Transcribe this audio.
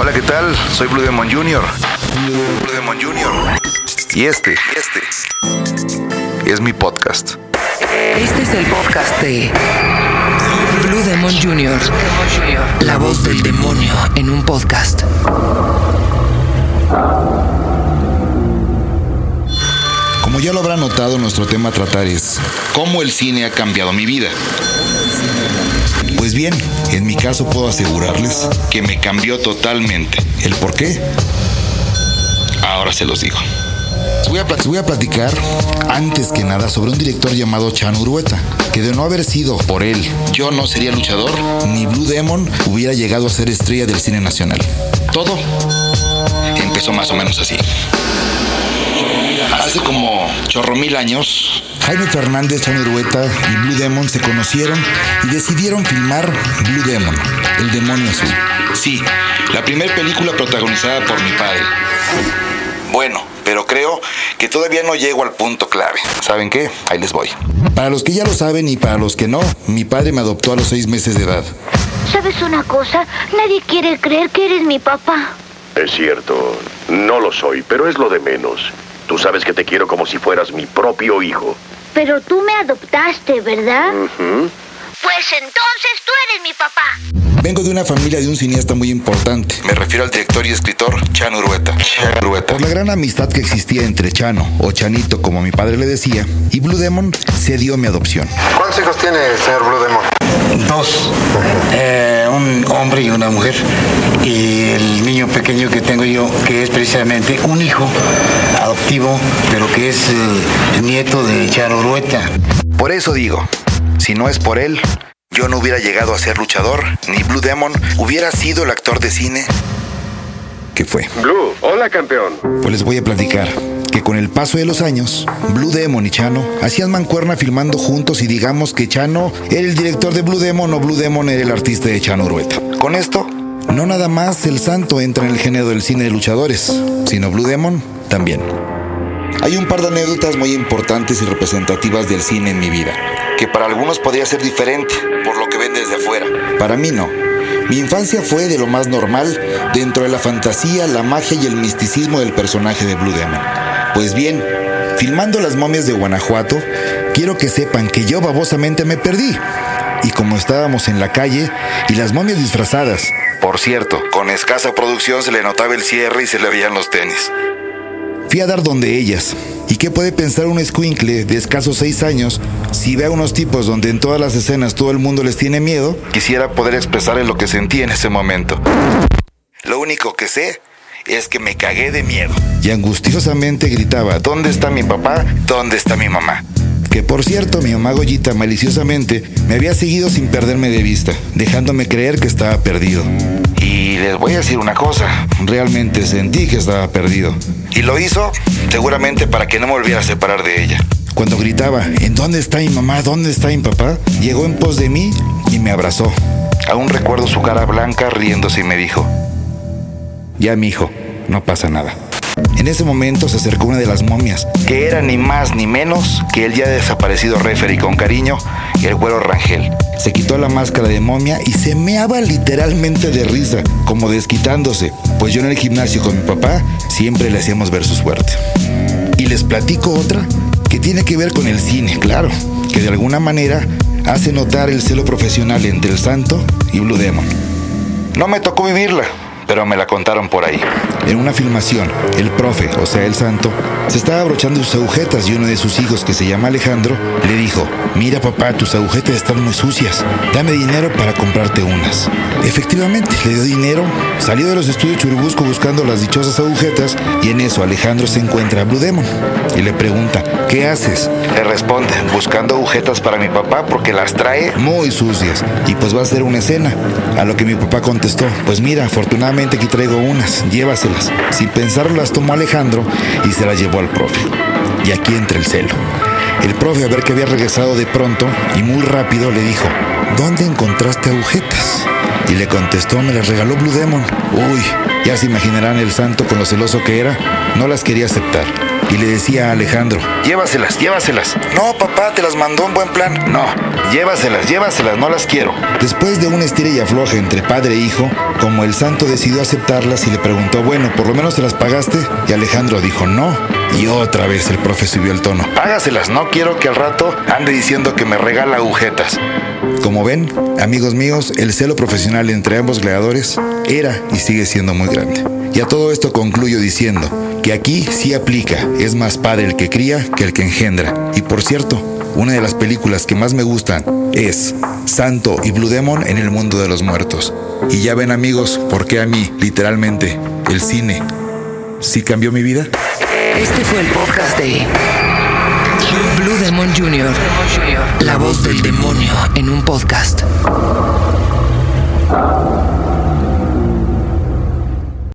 Hola, ¿qué tal? Soy Blue Demon Jr. Blue Demon Jr. Y este, este es mi podcast. Este es el podcast de Blue Demon Jr. La voz del demonio en un podcast. Como ya lo habrá notado, nuestro tema a tratar es cómo el cine ha cambiado mi vida. Pues bien, en mi caso puedo asegurarles que me cambió totalmente. ¿El por qué? Ahora se los digo. Voy a, platicar antes que nada sobre un director llamado Chan Urueta, que de no haber sido por él, yo no sería luchador, ni Blue Demon hubiera llegado a ser estrella del cine nacional. Todo empezó más o menos así. Hace como chorro mil años, Jaime Fernández, Chan Urueta y Blue Demon se conocieron y decidieron filmar Blue Demon, el demonio azul. Sí, la primera película protagonizada por mi padre. Bueno, pero creo que todavía no llego al punto clave. ¿Saben qué? Ahí les voy. Para los que ya lo saben y para los que no, mi padre me adoptó a los seis meses de edad. ¿Sabes una cosa? Nadie quiere creer que eres mi papá. Es cierto, no lo soy, pero es lo de menos. Tú sabes que te quiero como si fueras mi propio hijo. Pero tú me adoptaste, ¿verdad? Ujú. Pues entonces tú eres mi papá. Vengo de una familia de un cineasta muy importante. Me refiero al director y escritor Chano Urueta. Por la gran amistad que existía entre Chano, o Chanito como mi padre le decía, y Blue Demon, se dio mi adopción. ¿Cuántos hijos tiene, señor Blue Demon? Dos, eh, un hombre y una mujer. Y el niño pequeño que tengo yo, que es precisamente un hijo adoptivo, pero que es eh, el nieto de Charo Rueta. Por eso digo, si no es por él, yo no hubiera llegado a ser luchador, ni Blue Demon hubiera sido el actor de cine que fue. Blue, hola campeón. Pues les voy a platicar que con el paso de los años, Blue Demon y Chano hacían mancuerna filmando juntos y digamos que Chano era el director de Blue Demon o Blue Demon era el artista de Chano Urueta. Con esto, no nada más el santo entra en el género del cine de luchadores, sino Blue Demon también. Hay un par de anécdotas muy importantes y representativas del cine en mi vida, que para algunos podría ser diferente, por lo que ven desde afuera. Para mí no. Mi infancia fue de lo más normal dentro de la fantasía, la magia y el misticismo del personaje de Blue Demon. Pues bien, filmando las momias de Guanajuato, quiero que sepan que yo babosamente me perdí. Y como estábamos en la calle y las momias disfrazadas, por cierto, con escasa producción se le notaba el cierre y se le veían los tenis. Fui a dar donde ellas. ¿Y qué puede pensar un escuincle de escasos seis años si ve a unos tipos donde en todas las escenas todo el mundo les tiene miedo? Quisiera poder expresarles lo que sentí en ese momento. Lo único que sé es que me cagué de miedo. Y angustiosamente gritaba, ¿dónde está mi papá? ¿Dónde está mi mamá? Que por cierto, mi mamá Goyita maliciosamente me había seguido sin perderme de vista, dejándome creer que estaba perdido. Y les voy a decir una cosa, realmente sentí que estaba perdido. Y lo hizo seguramente para que no me volviera a separar de ella. Cuando gritaba, ¿en dónde está mi mamá? ¿Dónde está mi papá? Llegó en pos de mí y me abrazó. Aún recuerdo su cara blanca riéndose y me dijo, ya mi hijo, no pasa nada. En ese momento se acercó una de las momias, que era ni más ni menos que el ya desaparecido referee con cariño el güero Rangel. Se quitó la máscara de momia y se meaba literalmente de risa, como desquitándose, pues yo en el gimnasio con mi papá siempre le hacíamos ver su suerte. Y les platico otra que tiene que ver con el cine, claro, que de alguna manera hace notar el celo profesional entre el santo y Blue Demon. No me tocó vivirla, pero me la contaron por ahí. En una filmación, el profe, o sea, el santo, se estaba abrochando sus agujetas y uno de sus hijos, que se llama Alejandro, le dijo, mira papá, tus agujetas están muy sucias, dame dinero para comprarte unas. Efectivamente, le dio dinero, salió de los estudios Churubusco buscando las dichosas agujetas y en eso Alejandro se encuentra a Blue Demon y le pregunta, ¿qué haces? Le responde, buscando agujetas para mi papá porque las trae muy sucias y pues va a hacer una escena. A lo que mi papá contestó, pues mira, afortunadamente aquí traigo unas, llévaselas. Sin pensarlo las tomó Alejandro y se las llevó al profe. Y aquí entra el celo. El profe, a ver que había regresado de pronto y muy rápido, le dijo, ¿dónde encontraste agujetas? Y le contestó, me las regaló Blue Demon. Uy, ya se imaginarán el santo con lo celoso que era, no las quería aceptar. Y le decía a Alejandro, llévaselas, llévaselas. No, papá, te las mandó en buen plan. No, llévaselas, llévaselas, no las quiero. Después de un estira y afloje entre padre e hijo, como el santo decidió aceptarlas y le preguntó, bueno, ¿por lo menos se las pagaste? Y Alejandro dijo, no. Y otra vez el profe subió el tono. Págaselas, no quiero que al rato ande diciendo que me regala agujetas. Como ven, amigos míos, el celo profesional entre ambos gladiadores era y sigue siendo muy grande. Y a todo esto concluyo diciendo que aquí sí aplica, es más padre el que cría que el que engendra. Y por cierto, una de las películas que más me gustan es Santo y Blue Demon en el mundo de los muertos. Y ya ven amigos, por qué a mí, literalmente, el cine sí cambió mi vida. Este fue el podcast de Blue Demon Jr. La voz del demonio en un podcast.